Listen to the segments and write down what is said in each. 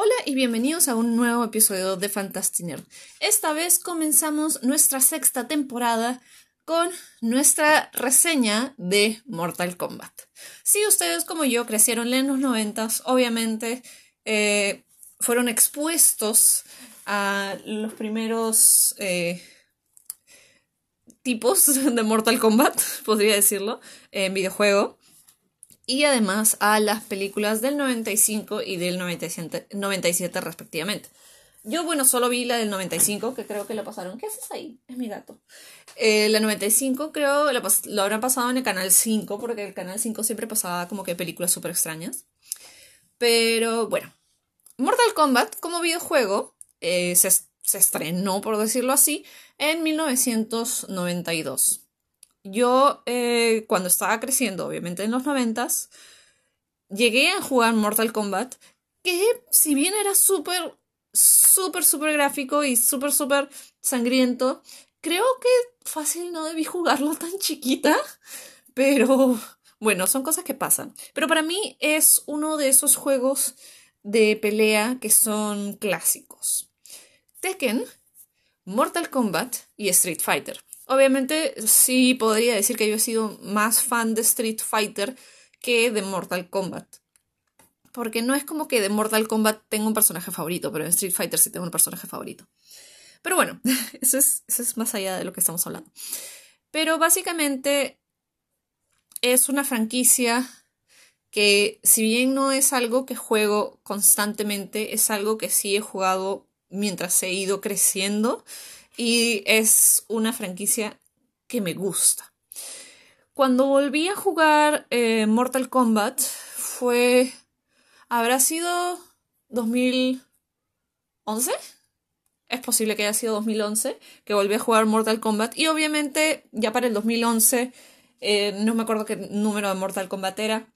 Hola y bienvenidos a un nuevo episodio de Fantastic Esta vez comenzamos nuestra sexta temporada con nuestra reseña de Mortal Kombat. Si ustedes como yo crecieron en los noventas, obviamente eh, fueron expuestos a los primeros eh, tipos de Mortal Kombat, podría decirlo, en videojuego y además a las películas del 95 y del 97, 97 respectivamente. Yo, bueno, solo vi la del 95, que creo que la pasaron. ¿Qué haces ahí? Es mi gato. Eh, la 95 creo lo, lo habrán pasado en el canal 5, porque el canal 5 siempre pasaba como que películas súper extrañas. Pero bueno, Mortal Kombat como videojuego eh, se, se estrenó, por decirlo así, en 1992 yo eh, cuando estaba creciendo, obviamente en los noventas, llegué a jugar Mortal Kombat, que si bien era súper, súper, súper gráfico y súper, súper sangriento, creo que fácil no debí jugarlo tan chiquita, pero bueno, son cosas que pasan. Pero para mí es uno de esos juegos de pelea que son clásicos. Tekken, Mortal Kombat y Street Fighter. Obviamente sí podría decir que yo he sido más fan de Street Fighter que de Mortal Kombat. Porque no es como que de Mortal Kombat tengo un personaje favorito, pero en Street Fighter sí tengo un personaje favorito. Pero bueno, eso es, eso es más allá de lo que estamos hablando. Pero básicamente es una franquicia que si bien no es algo que juego constantemente, es algo que sí he jugado mientras he ido creciendo y es una franquicia que me gusta. Cuando volví a jugar eh, Mortal Kombat fue... ¿Habrá sido 2011? Es posible que haya sido 2011 que volví a jugar Mortal Kombat y obviamente ya para el 2011 eh, no me acuerdo qué número de Mortal Kombat era,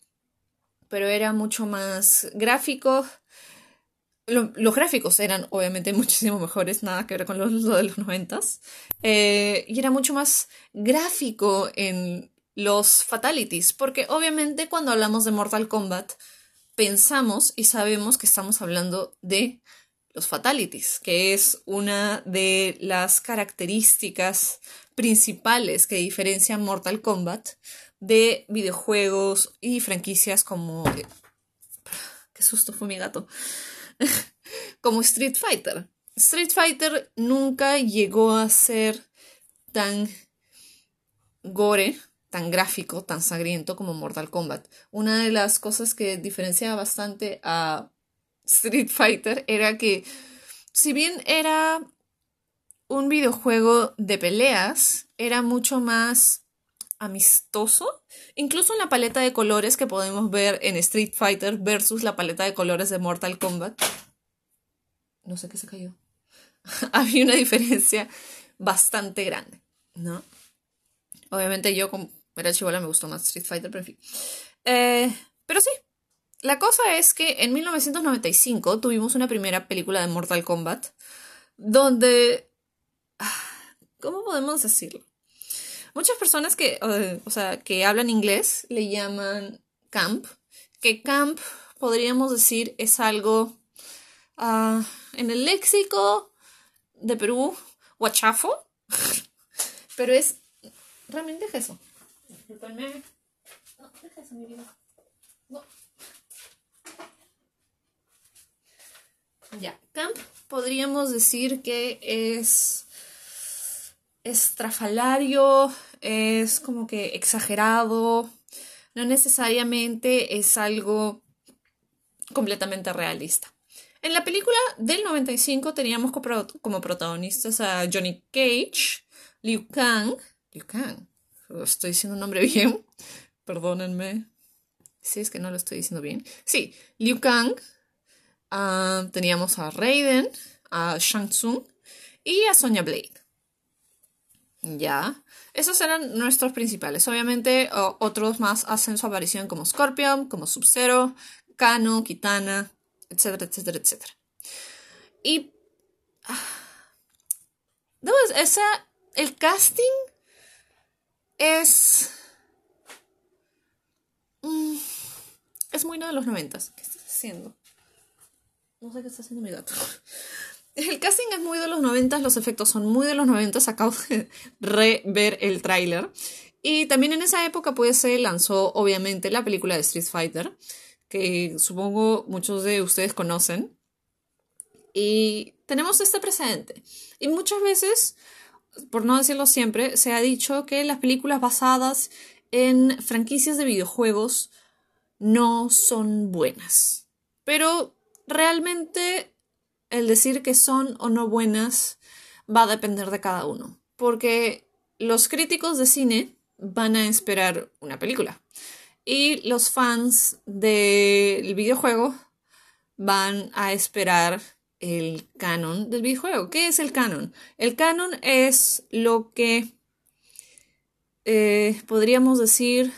pero era mucho más gráfico, los gráficos eran obviamente muchísimo mejores, nada que ver con los, de los noventas. Eh, y era mucho más gráfico en los fatalities, porque obviamente cuando hablamos de Mortal Kombat pensamos y sabemos que estamos hablando de los fatalities, que es una de las características principales que diferencian Mortal Kombat de videojuegos y franquicias como... Qué susto fue mi gato. como Street Fighter. Street Fighter nunca llegó a ser tan gore, tan gráfico, tan sangriento como Mortal Kombat. Una de las cosas que diferenciaba bastante a Street Fighter era que, si bien era un videojuego de peleas, era mucho más amistoso. Incluso en la paleta de colores que podemos ver en Street Fighter versus la paleta de colores de Mortal Kombat. No sé qué se cayó. Había una diferencia bastante grande, ¿no? Obviamente yo como era chivola me gustó más Street Fighter, pero en fin. Eh, pero sí, la cosa es que en 1995 tuvimos una primera película de Mortal Kombat donde... Ah, ¿Cómo podemos decirlo? Muchas personas que, o sea, que hablan inglés le llaman camp, que camp podríamos decir es algo uh, en el léxico de Perú, guachafo, pero es realmente es eso. Disculpenme. No, deja eso, mi vida. No. Ya, camp podríamos decir que es estrafalario, es como que exagerado, no necesariamente es algo completamente realista. En la película del 95 teníamos como protagonistas a Johnny Cage, Liu Kang, Liu Kang, estoy diciendo un nombre bien, perdónenme si es que no lo estoy diciendo bien. Sí, Liu Kang, ah, teníamos a Raiden, a Shang Tsung y a Sonya Blade. Ya. Esos eran nuestros principales. Obviamente, otros más hacen su aparición como Scorpion, como Sub-Zero, Kano, Kitana, etcétera, etcétera, etcétera. Y. Uh, esa, el casting es. Mm, es muy no de los noventas. ¿Qué estás haciendo? No sé qué está haciendo mi gato. El casting es muy de los 90, los efectos son muy de los 90, acabo de rever el tráiler. Y también en esa época pues se lanzó obviamente la película de Street Fighter, que supongo muchos de ustedes conocen. Y tenemos este precedente. Y muchas veces, por no decirlo siempre, se ha dicho que las películas basadas en franquicias de videojuegos no son buenas. Pero realmente el decir que son o no buenas va a depender de cada uno. Porque los críticos de cine van a esperar una película. Y los fans del videojuego van a esperar el canon del videojuego. ¿Qué es el canon? El canon es lo que eh, podríamos decir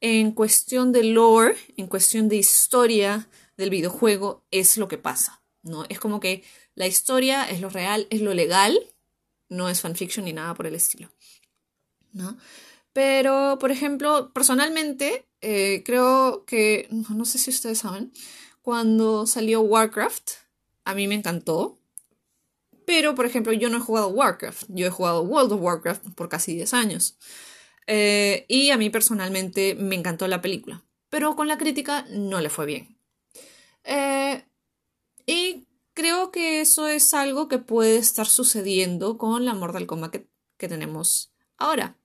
en cuestión de lore, en cuestión de historia del videojuego, es lo que pasa. ¿No? Es como que la historia es lo real, es lo legal, no es fanfiction ni nada por el estilo. ¿no? Pero, por ejemplo, personalmente, eh, creo que, no, sé si ustedes saben, cuando salió Warcraft, a mí me encantó. Pero, por ejemplo, yo no he jugado Warcraft, yo he jugado World of Warcraft por casi 10 años. Eh, y a mí personalmente me encantó la película, pero con la crítica no le fue bien. Eh, y creo que eso es algo que puede estar sucediendo con la Mortal Kombat que tenemos ahora,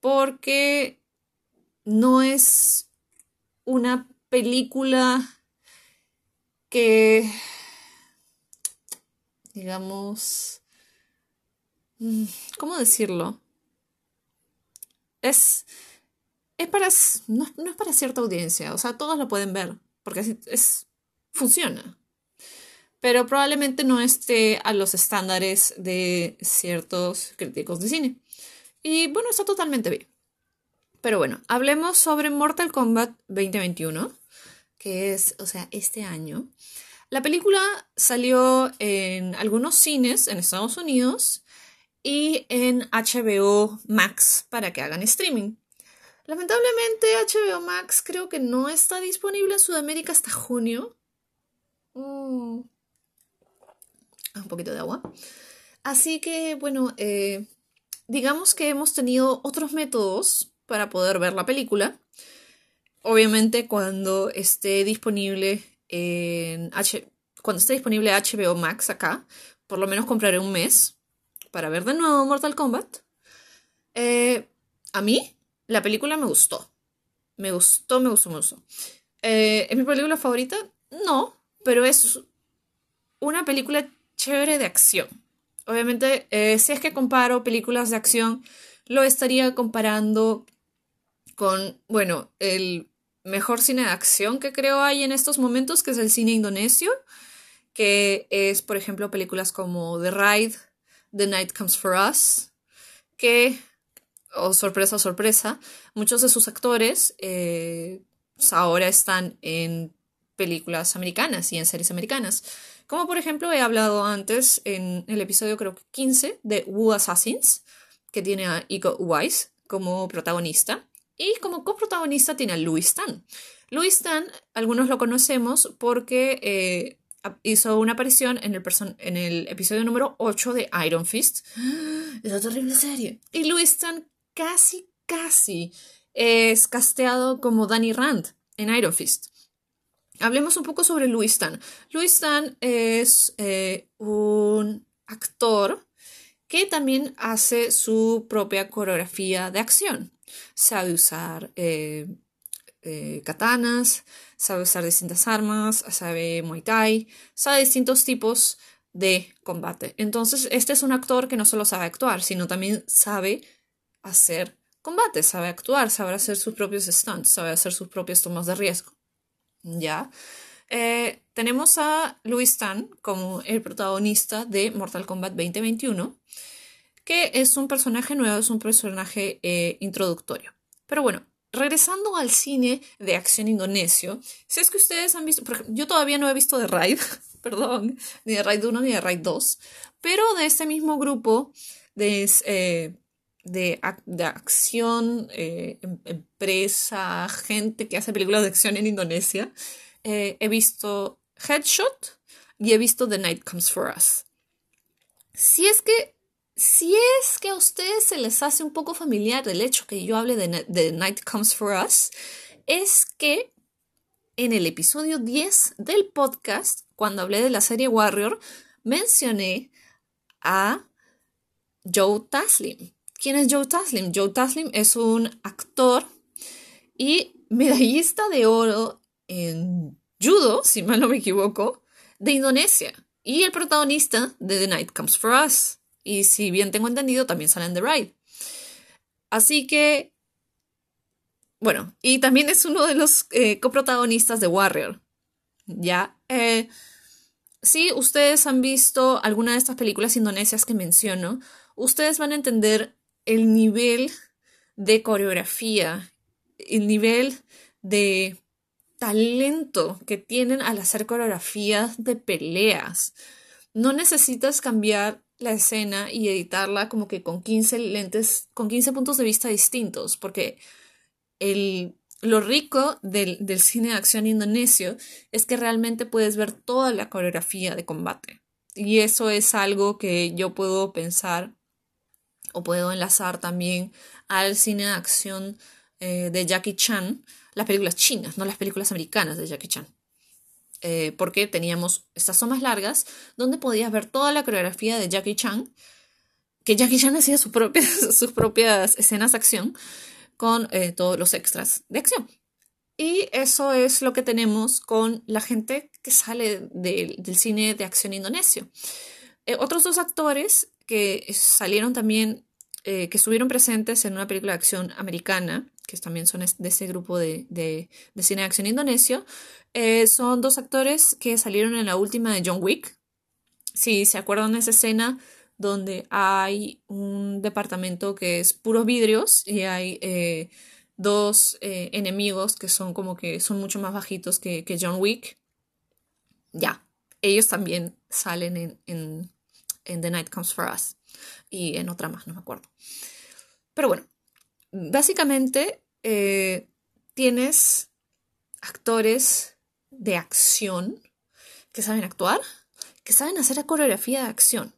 porque no es una película que, digamos, mm, ¿cómo decirlo? Es, es para, no, es para cierta audiencia, o sea, todos lo pueden ver, porque es funciona pero probablemente no esté a los estándares de ciertos críticos de cine. Y bueno, está totalmente bien. Pero bueno, hablemos sobre Mortal Kombat 2021, que es, o sea, este año. La película salió en algunos cines en Estados Unidos y en HBO Max para que hagan streaming. Lamentablemente HBO Max creo que no está disponible en Sudamérica hasta junio. Mm. Un poquito de agua. Así que, bueno, eh, digamos que hemos tenido otros métodos para poder ver la película. Obviamente cuando esté disponible en H cuando esté disponible HBO Max acá, por lo menos compraré un mes para ver de nuevo Mortal Kombat. Eh, a mí la película me gustó. Me gustó, me gustó, me gustó. Eh, ¿Es mi película favorita? No, pero es una película chévere de acción. Obviamente, eh, si es que comparo películas de acción, lo estaría comparando con, bueno, el mejor cine de acción que creo hay en estos momentos, que es el cine indonesio, que es, por ejemplo, películas como The Ride, The Night Comes for Us, que, oh sorpresa, sorpresa, muchos de sus actores eh, ahora están en películas americanas y en series americanas. Como por ejemplo he hablado antes en el episodio creo que 15 de Wu Assassins, que tiene a Iko Uwais como protagonista. Y como coprotagonista tiene a Louis Tan. Louis Tan, algunos lo conocemos porque eh, hizo una aparición en el, episodio número 8 de Iron Fist. Esa terrible serie. Y Louis Tan casi, casi es casteado como Danny Rand en Iron Fist. Hablemos un poco sobre Louis Tan. Louis Tan es eh, un actor que también hace su propia coreografía de acción. Sabe usar eh, eh, katanas, sabe usar distintas armas, sabe Muay Thai, sabe distintos tipos de combate. Entonces, este es un actor que no solo sabe actuar, sino también sabe hacer combate, sabe actuar, sabe hacer sus propios stunts, sabe hacer sus propias tomas de riesgo. ¿Ya? Eh, tenemos a Louis Tan como el protagonista de Mortal Kombat 2021, que es un personaje nuevo, es un personaje eh, introductorio. Pero bueno, regresando al cine de acción indonesio, si es que ustedes han visto, yo todavía no he visto The Raid, perdón, ni The Raid 1 ni The Raid 2, pero de este mismo grupo de, eh, de, de acción, eh, em, empresa, gente que hace películas de acción en Indonesia. Eh, he visto Headshot y he visto The Night Comes For Us. Si es que, si es que a ustedes se les hace un poco familiar el hecho que yo hable de, The Night Comes For Us, es que en el episodio 10 del podcast, cuando hablé de la serie Warrior, mencioné a Joe Taslim. ¿Quién es Joe Taslim? Joe Taslim es un actor y medallista de oro en judo, si mal no me equivoco, de Indonesia. Y el protagonista de The Night Comes For Us. Y si bien tengo entendido, también sale en The Ride. Así que, bueno, y también es uno de los eh, coprotagonistas de Warrior. Ya, eh, si ustedes han visto alguna de estas películas indonesias que menciono, ustedes van a entender el nivel de coreografía, el nivel de talento que tienen al hacer coreografías de peleas. No necesitas cambiar la escena y editarla como que con 15 lentes, con 15 puntos de vista distintos, porque el, lo rico del, del cine de acción indonesio es que realmente puedes ver toda la coreografía de combate. Y eso es algo que yo puedo pensar o puedo enlazar también al cine de acción eh, de Jackie Chan, las películas chinas, no las películas americanas de Jackie Chan. Eh, porque teníamos estas tomas largas donde podías ver toda la coreografía de Jackie Chan, que Jackie Chan hacía sus propias, sus propias escenas de acción con eh, todos los extras de acción. Y eso es lo que tenemos con la gente que sale del cine de acción indonesio. otros dos actores que salieron también, que estuvieron presentes en una película de acción americana, que también son de ese grupo de, de, cine de acción indonesio, eh, son dos actores que salieron en la última de John Wick. Si se acuerdan de esa escena donde hay un departamento que es puros vidrios y hay eh, dos eh, enemigos que son como que son mucho más bajitos que, que John Wick. Ya, ellos también salen en, en, en The Night Comes For Us y en otra más, no me acuerdo. Pero bueno, básicamente eh, tienes actores de acción que saben actuar, que saben hacer la coreografía de acción.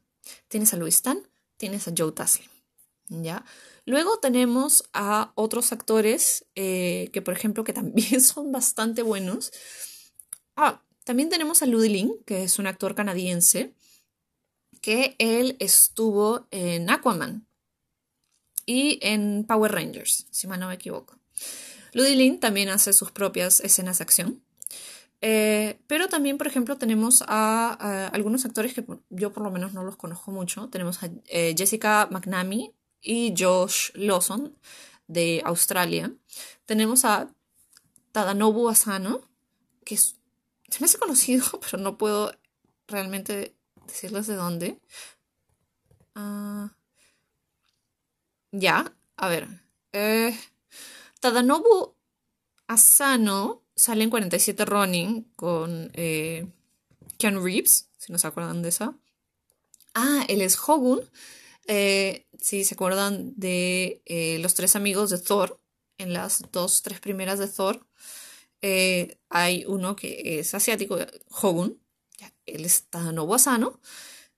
Tienes a Louis Tan, tienes a Joe Taslim. ¿ya? Luego tenemos a otros actores eh, que, por ejemplo, que también son bastante buenos. Ah, también tenemos a Ludlin, que es un actor canadiense, que él estuvo en Aquaman y en Power Rangers, si mal no me equivoco. Ludilin también hace sus propias escenas de acción. Eh, pero también, por ejemplo, tenemos a, algunos actores que yo por lo menos no los conozco mucho. Tenemos a eh, Jessica McNamee y Josh Lawson de Australia. Tenemos a Tadanobu Asano, que es, se me hace conocido, pero no puedo realmente decirles de dónde. Ah, ya, a ver. Eh, Tadanobu Asano sale en 47 Running con eh, Keanu Reeves, si no se acuerdan de esa. Ah, él es Hogun. Eh, si se acuerdan de eh, los tres amigos de Thor, en las dos, tres primeras de Thor, hay uno que es asiático, Hogun. Él es Tadanobu Asano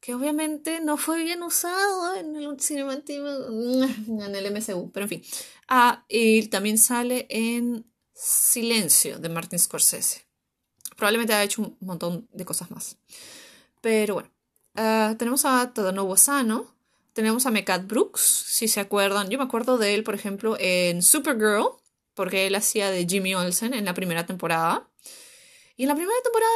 que obviamente no fue bien usado en el cinemático, en el MCU, pero en fin. Ah, y también sale en Silencio de Martin Scorsese. Probablemente ha hecho un montón de cosas más. Pero bueno, ah, tenemos a Tadanobu Sano, tenemos a Mekat Brooks, si se acuerdan. Yo me acuerdo de él, por ejemplo, en Supergirl, porque él hacía de Jimmy Olsen en la primera temporada. Y en la primera temporada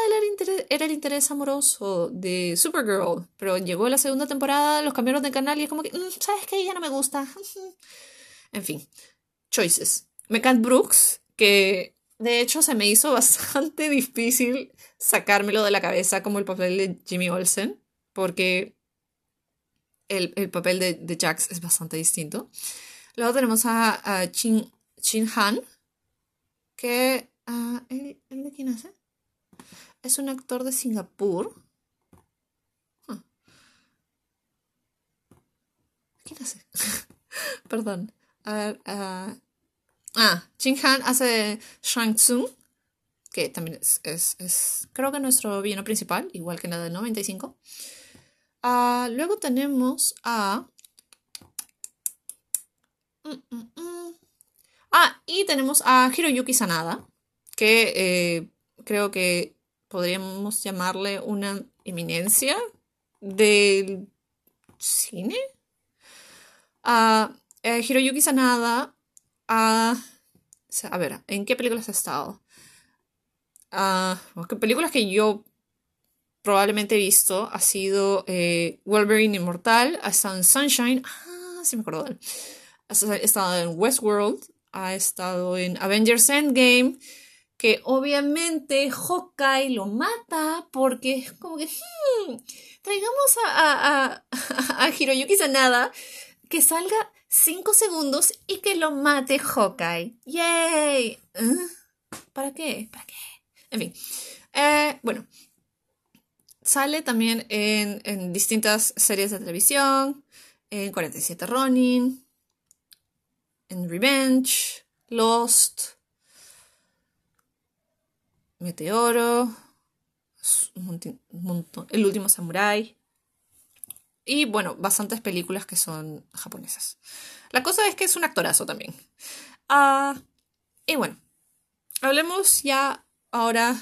era, el interés amoroso de Supergirl, pero llegó la segunda temporada, los cambiaron de canal y es como que, mm, ¿sabes qué? Ya no me gusta. en fin, choices. Mekan Brooks, que de hecho se me hizo bastante difícil sacármelo de la cabeza como el papel de Jimmy Olsen, porque el, papel de, de, Jax es bastante distinto. Luego tenemos a, Chin, Han, que... Uh, ¿el, de quién hace? Es un actor de Singapur. ¿Quién hace? Perdón. ah, Jin Han hace Shang Tsung que también es, es, creo que nuestro villano principal, igual que la del 95. Ah, luego tenemos a... Mm, mm, mm. Ah, y tenemos a Hiroyuki Sanada, que eh, creo que podríamos llamarle una eminencia del cine. Uh, Hiroyuki Sanada a ver, ¿en qué películas ha estado? Uh, películas que yo probablemente he visto ha sido eh, Wolverine Inmortal, ha estado en Sunshine, ah, sí me acuerdo. Ha estado en Westworld, ha estado en Avengers Endgame, que obviamente Hawkeye lo mata porque es como que hmm, traigamos a, a, a, Hiroyuki Sanada que salga 5 segundos y que lo mate Hawkeye. ¡Yay! ¿Eh? ¿Para qué? ¿Para qué? En fin. Eh, bueno. Sale también en, en distintas series de televisión. En 47 Ronin en Revenge, Lost, Meteoro, El último Samurai y bueno, bastantes películas que son japonesas. La cosa es que es un actorazo también. Ah, y bueno, hablemos ya ahora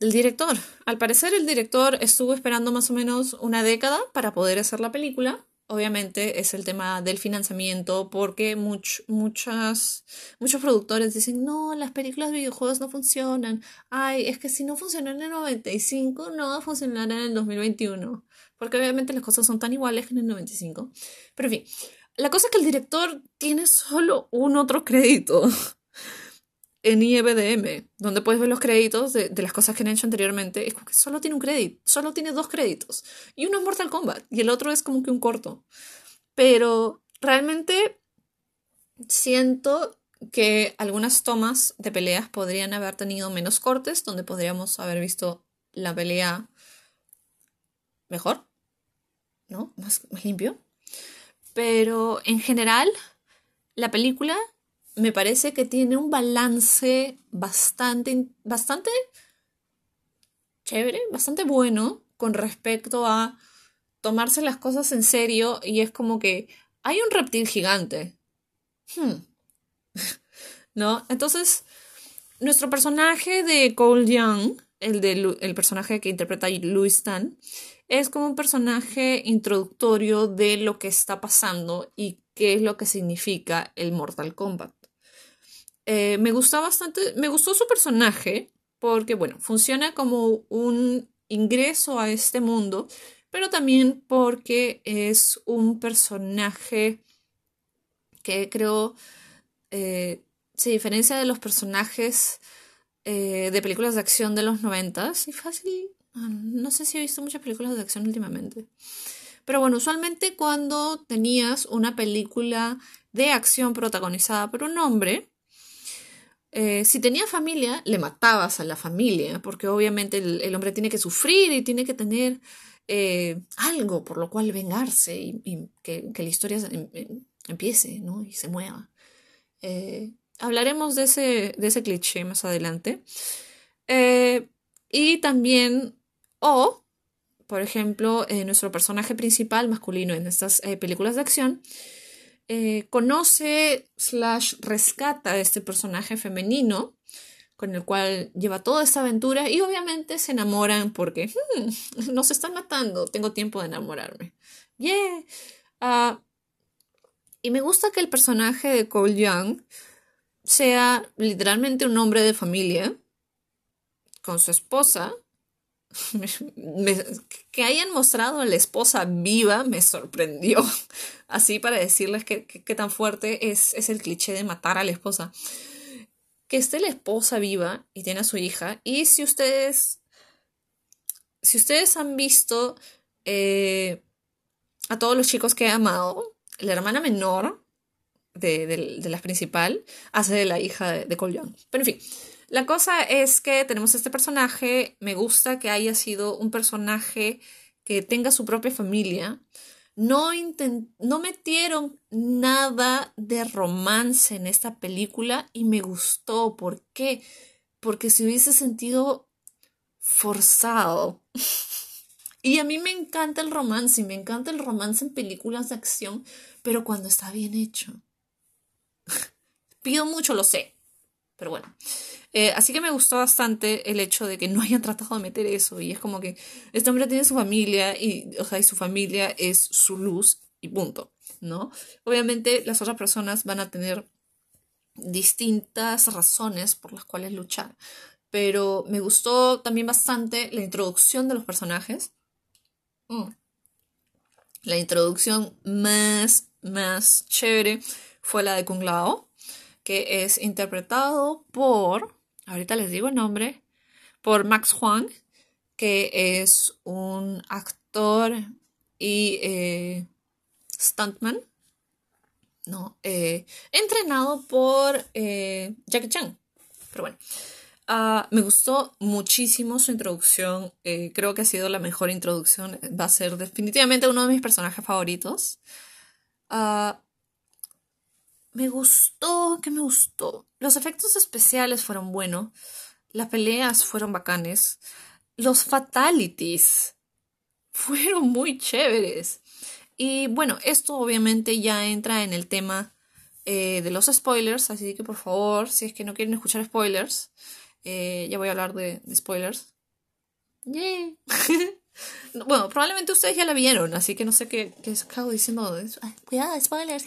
del director. Al parecer el director estuvo esperando más o menos una década para poder hacer la película obviamente es el tema del financiamiento porque muchas, muchos productores dicen, no, las películas de videojuegos no funcionan. Ay, es que si no funcionó en el 95, no va a funcionar en el 2021. Porque obviamente las cosas son tan iguales que en el 95. Pero en fin, la cosa es que el director tiene solo un otro crédito en IEBDM, donde puedes ver los créditos de, las cosas que han hecho anteriormente, es como que solo tiene un crédito, solo tiene dos créditos. Y uno es Mortal Kombat y el otro es como que un corto. Pero realmente siento que algunas tomas de peleas podrían haber tenido menos cortes, donde podríamos haber visto la pelea mejor, ¿no? Más limpio. Pero en general, la película me parece que tiene un balance bastante, bastante chévere, bastante bueno con respecto a tomarse las cosas en serio y es como que hay un reptil gigante. Hmm. ¿No? Entonces, nuestro personaje de Cole Young, el, de, el personaje que interpreta Louis Tan, es como un personaje introductorio de lo que está pasando y qué es lo que significa el Mortal Kombat. Eh, me gusta bastante, me gustó su personaje porque, bueno, funciona como un ingreso a este mundo, pero también porque es un personaje que creo eh, se diferencia de los personajes eh, de películas de acción de los noventas y fácil, ah, no sé si he visto muchas películas de acción últimamente. Pero bueno, usualmente cuando tenías una película de acción protagonizada por un hombre, eh, si tenía familia, le matabas a la familia, porque obviamente el, hombre tiene que sufrir y tiene que tener eh, algo por lo cual vengarse y, que, la historia em, em, empiece ¿no? y se mueva. Eh, hablaremos de ese, de ese cliché más adelante. y también, o, por ejemplo, nuestro personaje principal masculino en estas películas de acción, eh, conoce slash rescata a este personaje femenino con el cual lleva toda esta aventura y obviamente se enamoran porque hmm, nos están matando, tengo tiempo de enamorarme. Yeah. Ah, y me gusta que el personaje de Cole Young sea literalmente un hombre de familia con su esposa que hayan mostrado a la esposa viva me sorprendió. Así para decirles que, tan fuerte es, es, el cliché de matar a la esposa. Que esté la esposa viva y tiene a su hija. Y si ustedes. Si ustedes han visto eh, a todos los chicos que he amado, la hermana menor de, de, la principal hace de la hija de, de Cole Young. Pero en fin. La cosa es que tenemos este personaje, me gusta que haya sido un personaje que tenga su propia familia. No, metieron nada de romance en esta película y me gustó. ¿Por qué? porque se hubiese sentido forzado. Y a mí me encanta el romance, y me encanta el romance en películas de acción, pero cuando está bien hecho. Pido mucho, lo sé. Pero bueno. Eh, así que me gustó bastante el hecho de que no hayan tratado de meter eso. Y es como que este hombre tiene su familia y, o sea, y su familia es su luz y punto. ¿No? Obviamente las otras personas van a tener distintas razones por las cuales luchar. Pero me gustó también bastante la introducción de los personajes. Mm. La introducción más, más chévere fue la de Kung Lao, que es interpretado por, ahorita les digo el nombre, por Max Huang, que es un actor y eh, stuntman ¿no? Eh, entrenado por eh, Jackie Chan. Pero bueno, ah, me gustó muchísimo su introducción. Creo que ha sido la mejor introducción. Va a ser definitivamente uno de mis personajes favoritos. Ah, me gustó, que me gustó. Los efectos especiales fueron buenos. Las peleas fueron bacanes. Los fatalities fueron muy chéveres. Y bueno, esto obviamente ya entra en el tema eh, de los spoilers, así que por favor, si es que no quieren escuchar spoilers, eh, ya voy a hablar de, spoilers. Yay. bueno, probablemente ustedes ya la vieron, así que no sé qué, qué acabo diciendo. cuidado, spoilers.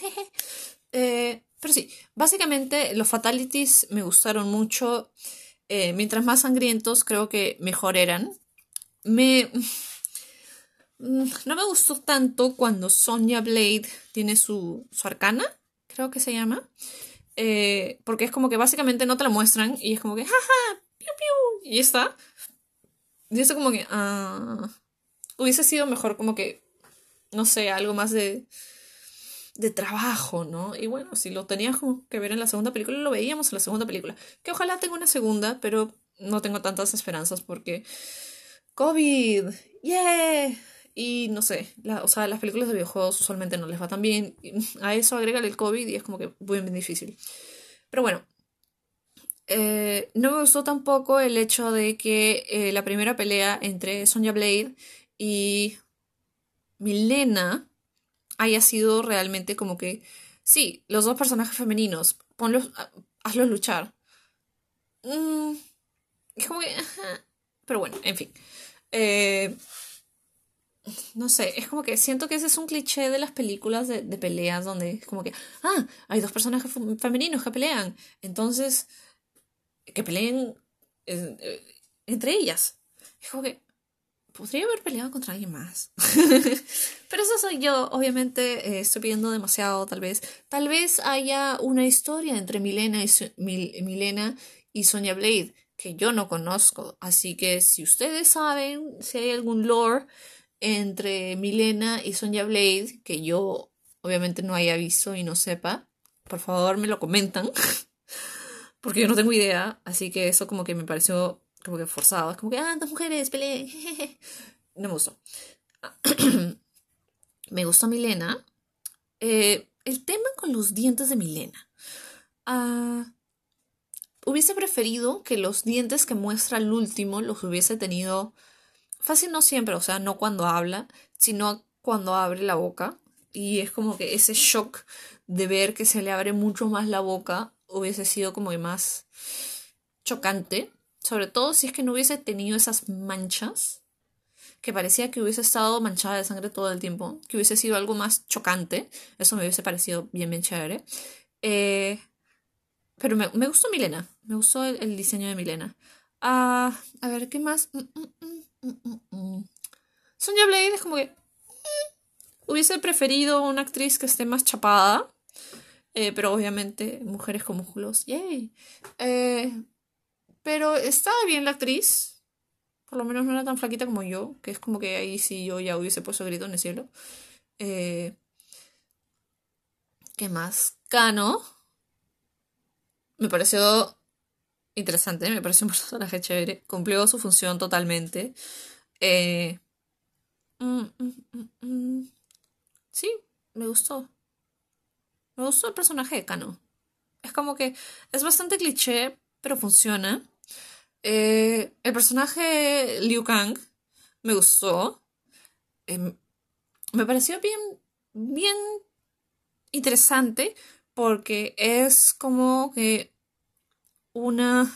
Eh, pero sí, básicamente los fatalities me gustaron mucho. mientras más sangrientos, creo que mejor eran. Me Mm, no me gustó tanto cuando Sonya Blade tiene su, su arcana, creo que se llama. Eh, porque es como que básicamente no te la muestran y es como que, jaja, piu piu, y está. Y eso como que, ah, hubiese sido mejor como que, no sé, algo más de, de trabajo, ¿no? Y bueno, si lo tenías como que ver en la segunda película, lo veíamos en la segunda película. Que ojalá tenga una segunda, pero no tengo tantas esperanzas porque COVID, yeah. Y no sé, la, o sea, las películas de videojuegos usualmente no les va tan bien. A eso agrega el COVID y es como que muy bien difícil. Pero bueno, eh, no me gustó tampoco el hecho de que eh, la primera pelea entre Sonja Blade y Milena haya sido realmente como que, sí, los dos personajes femeninos, ponlos, hazlos luchar. Mm, es como que, pero bueno, en fin. Eh, no sé, es como que siento que ese es un cliché de las películas de, peleas donde es como que, ah, hay dos personajes femeninos que pelean, entonces, que peleen eh, entre ellas. Es como que, podría haber peleado contra alguien más. Pero eso soy yo, obviamente eh, estoy pidiendo demasiado, tal vez. Tal vez haya una historia entre Milena y, Milena y Sonia Blade que yo no conozco. Así que si ustedes saben, si hay algún lore entre Milena y Sonja Blade, que yo obviamente no haya visto y no sepa, por favor me lo comentan, porque yo no tengo idea, así que eso como que me pareció como que forzado, es como que, ah, dos mujeres, peleen, no me gustó. me gustó Milena. Eh, el tema con los dientes de Milena. Ah, hubiese preferido que los dientes que muestra el último los hubiese tenido Fácil no siempre, o sea, no cuando habla, sino cuando abre la boca. Y es como que ese shock de ver que se le abre mucho más la boca hubiese sido como que más chocante. Sobre todo si es que no hubiese tenido esas manchas, que parecía que hubiese estado manchada de sangre todo el tiempo, que hubiese sido algo más chocante. Eso me hubiese parecido bien, bien chévere. Eh, pero me, gustó Milena, me gustó el, diseño de Milena. Ah, a ver, ¿qué más? Mm, mm, mm. Sonia Blade es como que. Hubiese preferido una actriz que esté más chapada. Eh, pero obviamente mujeres con músculos. Yay. Eh, pero estaba bien la actriz. Por lo menos no era tan flaquita como yo. Que es como que ahí sí yo ya hubiese puesto grito en el cielo. Eh, ¿Qué más? Cano. Me pareció interesante, me pareció un personaje chévere. Cumplió su función totalmente. Eh, mm, mm, mm, sí, me gustó. Me gustó el personaje de Kano. Es como que es bastante cliché, pero funciona. Eh, el personaje Liu Kang me gustó. Em, me pareció bien, bien interesante porque es como que una...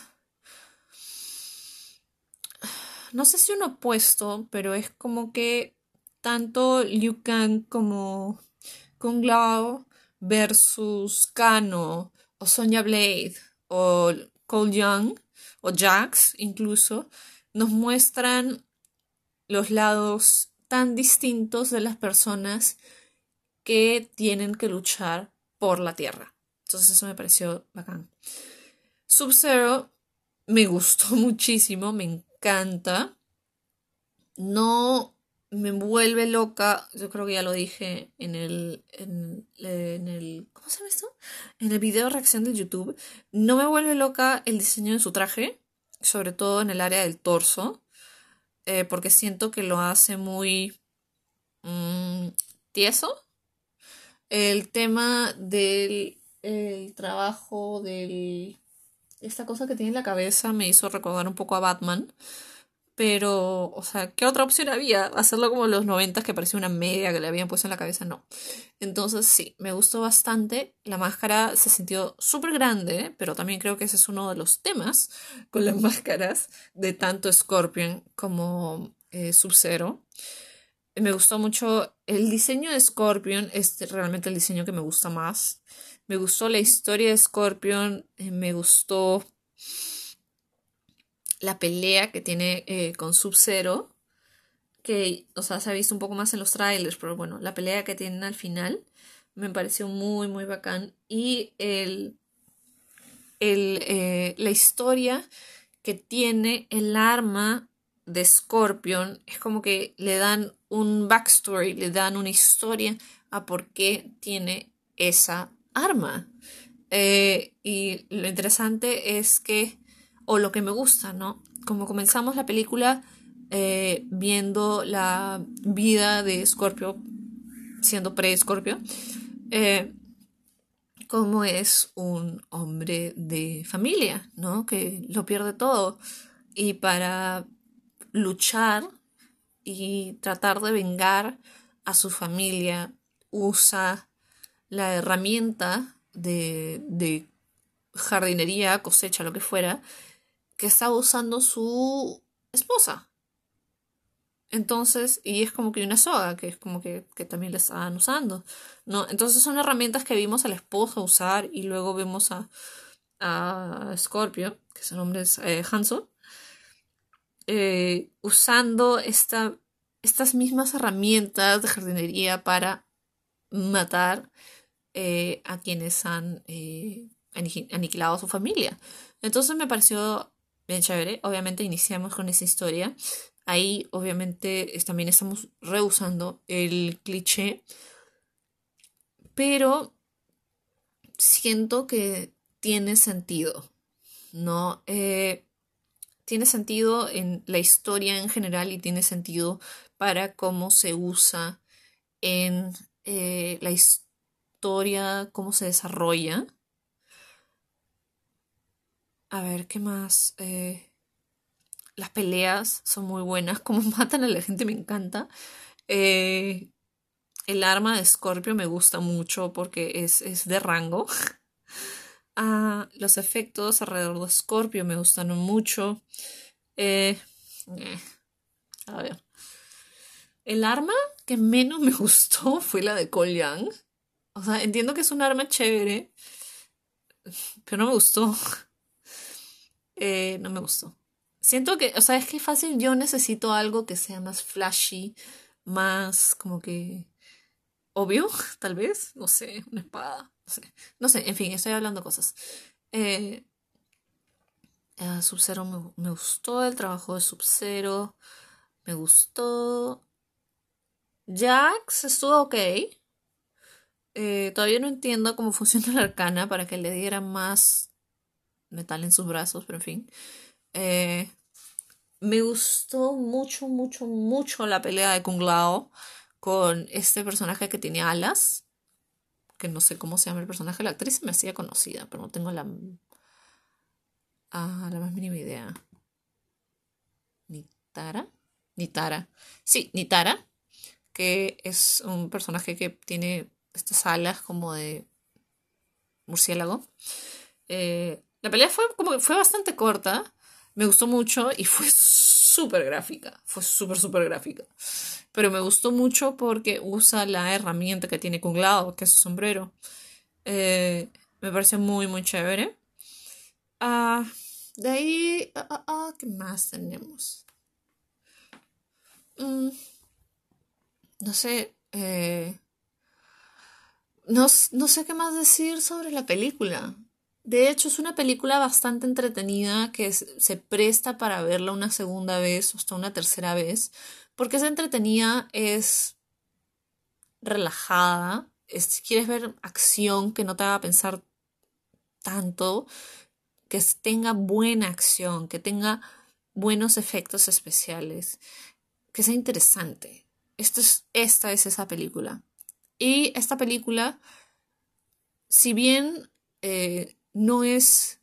No sé si un opuesto, pero es como que tanto Liu Kang como Kung Lao versus Kano o Sonya Blade o Cole Young o Jax incluso nos muestran los lados tan distintos de las personas que tienen que luchar por la Tierra. Entonces eso me pareció bacán. Sub-Zero me gustó muchísimo, me encanta. No me vuelve loca, yo creo que ya lo dije en el, en, el, ¿cómo se llama esto? En el video de reacción de YouTube. No me vuelve loca el diseño de su traje, sobre todo en el área del torso, eh, porque siento que lo hace muy mm, tieso. El tema del el trabajo de esta cosa que tiene en la cabeza me hizo recordar un poco a Batman. Pero, o sea, ¿qué otra opción había? Hacerlo como los 90 que parecía una media que le habían puesto en la cabeza, no. Entonces, sí, me gustó bastante. La máscara se sintió súper grande, pero también creo que ese es uno de los temas con las máscaras de tanto Scorpion como eh, Sub-Zero. Me gustó mucho el diseño de Scorpion, es realmente el diseño que me gusta más. Me gustó la historia de Scorpion, eh, me gustó la pelea que tiene eh, con Sub-Zero, que, o sea, se ha visto un poco más en los trailers, pero bueno, la pelea que tienen al final me pareció muy, muy bacán. Y el, el, eh, la historia que tiene el arma de Scorpion es como que le dan un backstory, le dan una historia a por qué tiene esa arma. Eh, y lo interesante es que o lo que me gusta, ¿no? Como comenzamos la película eh, viendo la vida de Scorpio, siendo pre-Scorpio, eh, como es un hombre de familia, ¿no? Que lo pierde todo. Y para luchar y tratar de vengar a su familia, usa la herramienta de, de jardinería, cosecha, lo que fuera, que estaba usando su esposa. Entonces, y es como que una soga, que es como que, también la estaban usando. ¿no? Entonces son herramientas que vimos a la esposa usar y luego vemos a, a Scorpio, que su nombre es eh, Hanso, eh, usando esta, estas mismas herramientas de jardinería para matar eh, a quienes han aniquilado a su familia. Entonces me pareció bien chévere. Obviamente iniciamos con esa historia. Ahí obviamente también estamos rehusando el cliché. Pero siento que tiene sentido. ¿No? Eh, tiene sentido en la historia en general y tiene sentido para cómo se usa en eh, la historia, cómo se desarrolla. A ver, ¿qué más? Eh, las peleas son muy buenas. Como matan a la gente me encanta. Eh, el arma de Scorpio me gusta mucho porque es, de rango. Ah, los efectos alrededor de Scorpio me gustan mucho. Eh, a ver. El arma que menos me gustó fue la de Cole Young. O sea, entiendo que es un arma chévere, pero no me gustó. Eh, no me gustó. Siento que, o sea, es que fácil, yo necesito algo que sea más flashy, más como que obvio, tal vez, no sé, una espada, no sé, no sé, en fin, estoy hablando cosas. Eh, Sub-Zero me, me, gustó el trabajo de Sub-Zero, me gustó. Jax estuvo ok. Eh, todavía no entiendo cómo funciona la arcana para que le diera más metal en sus brazos, pero en fin. Eh, me gustó mucho, mucho, mucho la pelea de Kung Lao con este personaje que tiene alas. Que no sé cómo se llama el personaje. La actriz me hacía conocida, pero no tengo la, ah, la más mínima idea. Nitara. Nitara. Sí, Nitara, que es un personaje que tiene estas alas como de murciélago. Eh, la pelea fue como fue bastante corta, me gustó mucho y fue súper gráfica, fue súper, súper gráfica. Pero me gustó mucho porque usa la herramienta que tiene Kung Lao, que es su sombrero. Eh, me parece muy, muy chévere. Ah, de ahí, ah, ah, ah, ¿qué más tenemos? Mm, no sé, eh, no, no sé qué más decir sobre la película. De hecho, es una película bastante entretenida que se presta para verla una segunda vez o hasta una tercera vez, porque es entretenida, es relajada, si quieres ver acción que no te haga pensar tanto, que tenga buena acción, que tenga buenos efectos especiales, que sea interesante. Es, esta es esa película. Y esta película, si bien eh, no es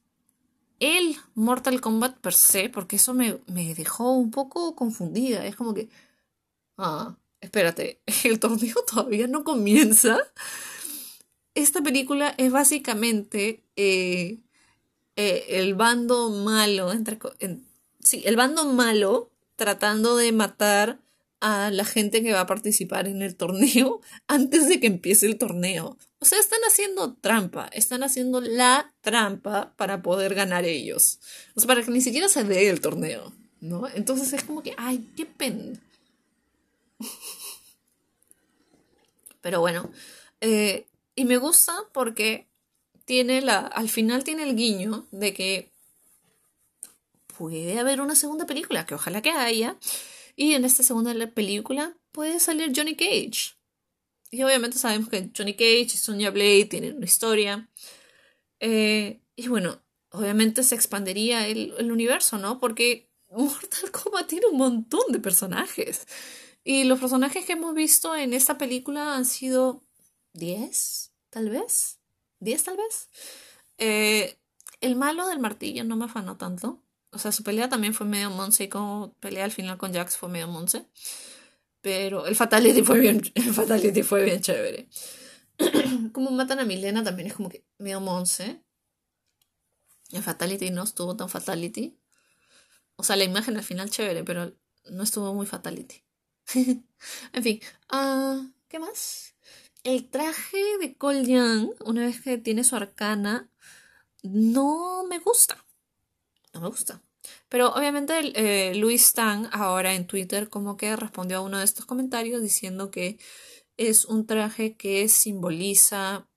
el Mortal Kombat per se, porque eso me, me dejó un poco confundida. Es como que, ah, espérate, el torneo todavía no comienza. Esta película es básicamente eh, eh, el bando malo, entre, sí, el bando malo tratando de matar a la gente que va a participar en el torneo antes de que empiece el torneo. O sea, están haciendo trampa, están haciendo la trampa para poder ganar ellos. O sea, para que ni siquiera se dé el torneo, ¿no? Entonces es como que, ay, qué pena. Pero bueno, eh, y me gusta porque tiene la, al final tiene el guiño de que puede haber una segunda película, que ojalá que haya, y en esta segunda película puede salir Johnny Cage. Y obviamente sabemos que Johnny Cage y Sonya Blade tienen una historia. Eh, y bueno, obviamente se expandería el, el universo, ¿no? Porque Mortal Kombat tiene un montón de personajes. Y los personajes que hemos visto en esta película han sido 10, tal vez. 10 tal vez. Eh, el malo del martillo no me afanó tanto. O sea, su pelea también fue medio monce y como pelea al final con Jax fue medio monce. Pero el Fatality fue bien, el Fatality fue bien chévere. como matan a Milena también es como que medio monce. El Fatality no estuvo tan Fatality. O sea, la imagen al final chévere, pero no estuvo muy Fatality. en fin, uh, ¿qué más? El traje de Cole Young, una vez que tiene su arcana, no me gusta. No me gusta. Pero obviamente eh, Luis Tang ahora en Twitter como que respondió a uno de estos comentarios diciendo que es un traje que simboliza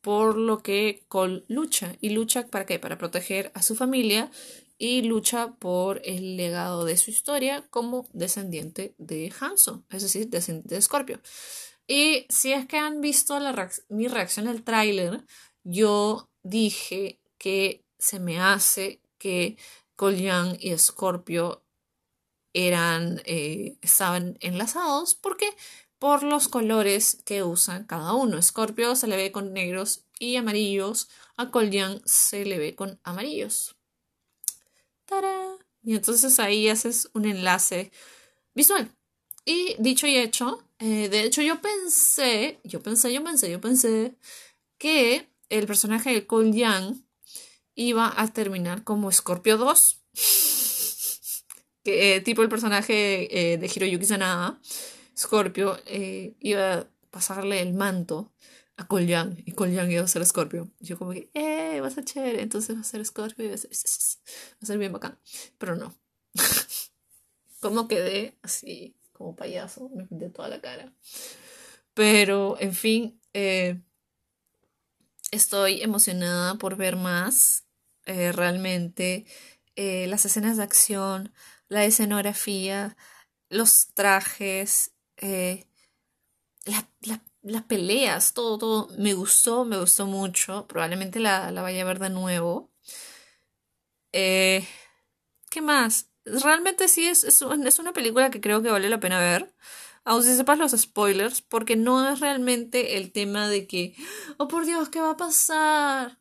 por lo que Cole lucha. ¿Y lucha para qué? Para proteger a su familia y lucha por el legado de su historia como descendiente de Hanzo, es decir, descendiente de Scorpio. Y si es que han visto mi reacción al tráiler, yo dije que se me hace que Collian y Scorpio eran, eh, estaban enlazados porque por los colores que usan cada uno. Scorpio se le ve con negros y amarillos, a Collian se le ve con amarillos. Y entonces ahí haces un enlace visual. Y dicho y hecho, eh, de hecho yo pensé, yo pensé, yo pensé, yo pensé que el personaje de Cole iba a terminar como Scorpio 2. que, eh, tipo el personaje eh, de Hiroyuki Sanada, Scorpio, iba a pasarle el manto a Collian y Collian iba a ser Scorpio. yo como que, eh, va a chévere, entonces va a ser Scorpio y va a ser, bien bacán. Pero no. como quedé así, como payaso, me pinté toda la cara. Pero, en fin, eh, estoy emocionada por ver más. Eh, realmente, eh, las escenas de acción, la escenografía, los trajes, la, la las peleas, todo, todo, me gustó, me gustó mucho. Probablemente la, vaya a ver de nuevo. Eh, ¿Qué más? Realmente sí es, es, una película que creo que vale la pena ver. Aun si sepas los spoilers, porque no es realmente el tema de que, oh por Dios, ¿qué va a pasar?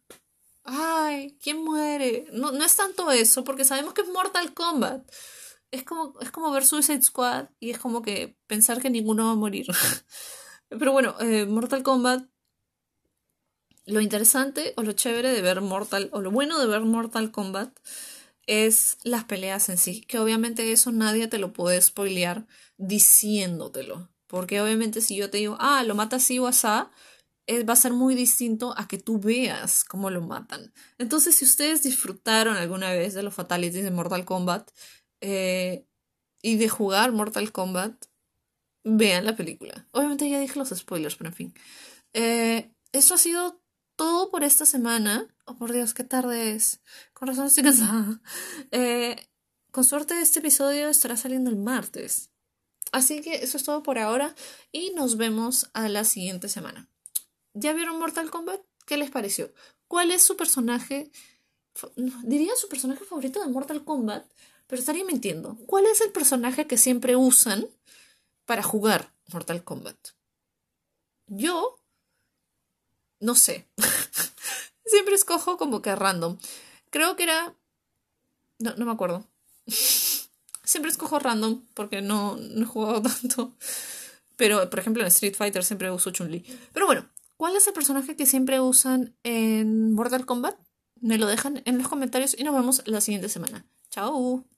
Ay, ¿quién muere? No, no es tanto eso, porque sabemos que es Mortal Kombat. es como, es como ver Suicide Squad y es como que pensar que ninguno va a morir. Pero bueno, eh, Mortal Kombat. Lo interesante o lo chévere de ver Mortal, o lo bueno de ver Mortal Kombat es las peleas en sí. Que obviamente eso nadie te lo puede spoilear diciéndotelo. Porque obviamente si yo te digo, ah, lo mata así o asá, va a ser muy distinto a que tú veas cómo lo matan. Entonces, si ustedes disfrutaron alguna vez de los fatalities de Mortal Kombat eh, y de jugar Mortal Kombat, vean la película. Obviamente ya dije los spoilers, pero en fin. Eh, eso ha sido todo por esta semana. Oh, por Dios, qué tarde es. Con razón estoy cansada. con suerte este episodio estará saliendo el martes. Así que eso es todo por ahora y nos vemos a la siguiente semana. ¿Ya vieron Mortal Kombat? ¿Qué les pareció? ¿Cuál es su personaje? Diría su personaje favorito de Mortal Kombat, pero estaría mintiendo. ¿Cuál es el personaje que siempre usan para jugar Mortal Kombat? Yo no sé. siempre escojo como que random. Creo que era. No, no me acuerdo. siempre escojo random porque no, no he jugado tanto. Pero, por ejemplo, en Street Fighter siempre uso Chun-Li. Pero bueno, ¿Cuál es el personaje que siempre usan en Mortal Kombat? Me lo dejan en los comentarios y nos vemos la siguiente semana. Chao.